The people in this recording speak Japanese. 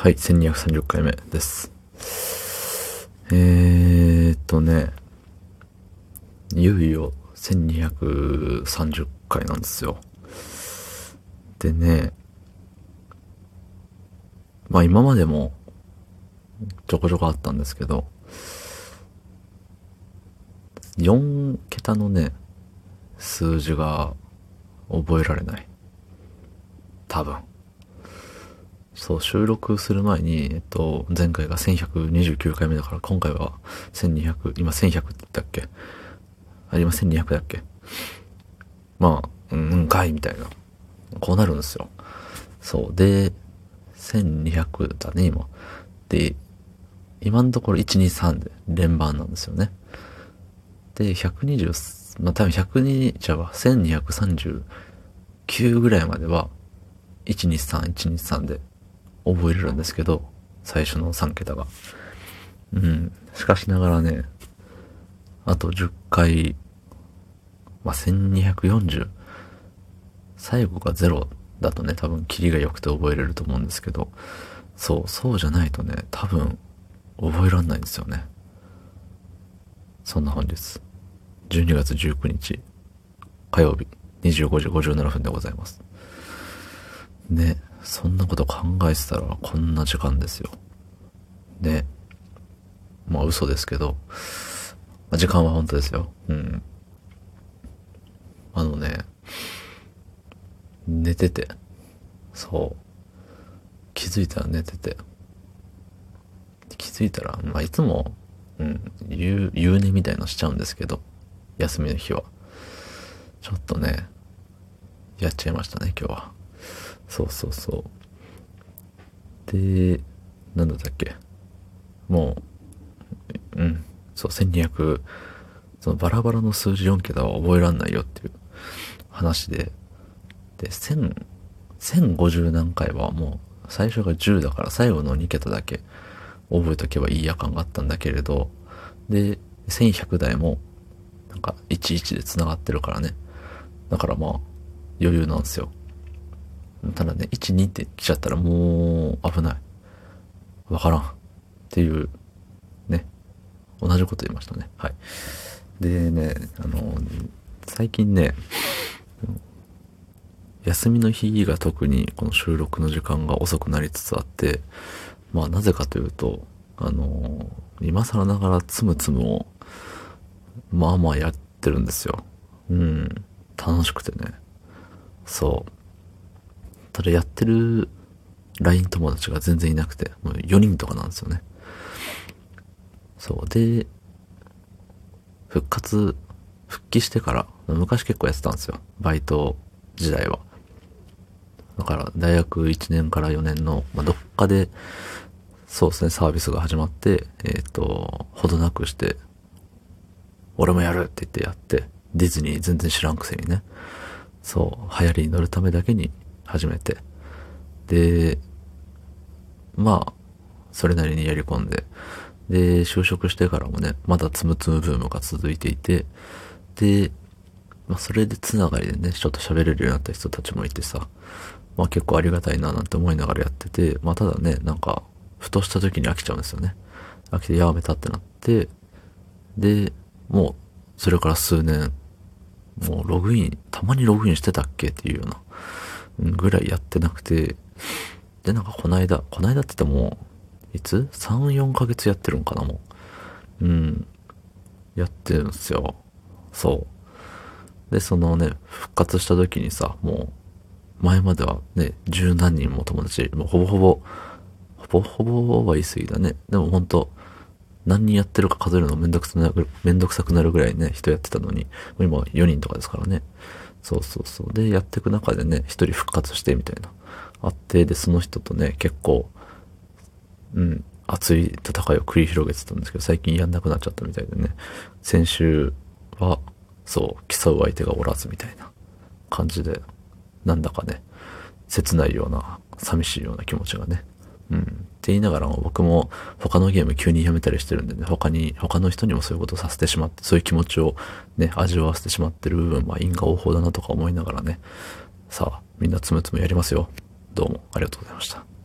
はい、1230回目です。えーっとね、いよいよ1230回なんですよ。でね、まあ今までもちょこちょこあったんですけど、4桁のね、数字が覚えられない。多分。そう、収録する前に、えっと、前回が1129回目だから、今回は1200、今1100って言ったっけ？あ、今1200だっけ？まあ、うん、うんかい、みたいな。こうなるんですよ。そう。で、1200だね、今。で、今のところ123で連番なんですよね。で、120、まあ多分102、じゃあ1239ぐらいまでは、123、123で覚えれるんですけど、最初の3桁が。うん。しかしながらね、あと10回、まあ、1240。最後が0だとね、多分キリが良くて覚えれると思うんですけど、そう、そうじゃないとね、多分覚えらんないんですよね。そんな本日、12月19日、火曜日、25時57分でございます。ね、そんなこと考えてたらこんな時間ですよ。ね。まあ嘘ですけど、まあ、時間は本当ですよ。うん。あのね、寝てて、そう。気づいたら寝てて。気づいたら、まあいつも、うん、夕、夕寝みたいのしちゃうんですけど、休みの日は。ちょっとね、やっちゃいましたね、今日は。そうそうそう。で、なんだったっけ？もう、うん、そう、1200、そのバラバラの数字4桁は覚えらんないよっていう話で、で、1000、1050何回はもう、最初が10だから最後の2桁だけ覚えとけばいいや感があったんだけれど、で、1100台も、なんか11で繋がってるからね。だからまあ、余裕なんですよ。ただね、1、2って来ちゃったらもう危ない。わからん。っていう、ね。同じこと言いましたね。はい。でね、あの、最近ね、休みの日が特にこの収録の時間が遅くなりつつあって、まあなぜかというと、あの、今更ながらつむつむを、まあまあやってるんですよ。うん。楽しくてね。そう。ただやってる LINE 友達が全然いなくて、もう4人とかなんですよね。そう。で、復活、復帰してから、昔結構やってたんですよ。バイト時代は。だから、大学1年から4年の、まあ、どっかで、そうですね、サービスが始まって、えっ、と、ほどなくして、俺もやるって言ってやって、ディズニー全然知らんくせにね。そう、流行りに乗るためだけに始めて。で、まあ、それなりにやり込んで。で、就職してからもね、まだつむつむブームが続いていて、で、まあ、それでつながりでね、ちょっと喋れるようになった人たちもいてさ、まあ結構ありがたいななんて思いながらやってて、まあただね、なんか、ふとした時に飽きちゃうんですよね。飽きてやめたってなって、で、もう、それから数年、もうログイン、たまにログインしてたっけっていうような、ぐらいやってなくて、で、なんかこないだ、こないだって言っても、いつ ?3、4ヶ月やってるんかな、もう。うん。やってるんですよ。そう。で、そのね、復活した時にさ、もう、前まではね、十何人も友達、もうほぼほぼ、ほぼほぼは言い過ぎだね。でもほんと、何人やってるか数えるのめんどくさくなる、めんどくさくなるぐらいね、人やってたのに、もう今4人とかですからね。そうそうそう。で、やっていく中でね、一人復活してみたいな。あって、で、その人とね、結構、うん、熱い戦いを繰り広げてたんですけど、最近やんなくなっちゃったみたいでね。先週は、そう、競う相手がおらずみたいな感じで、なんだかね、切ないような、寂しいような気持ちがね。うん。って言いながらも僕も他のゲーム急にやめたりしてるんでね、他に、他の人にもそういうことをさせてしまって、そういう気持ちをね、味わわせてしまってる部分は因果応報だなとか思いながらね、さあ、みんなつむつむやりますよ。どうもありがとうございました。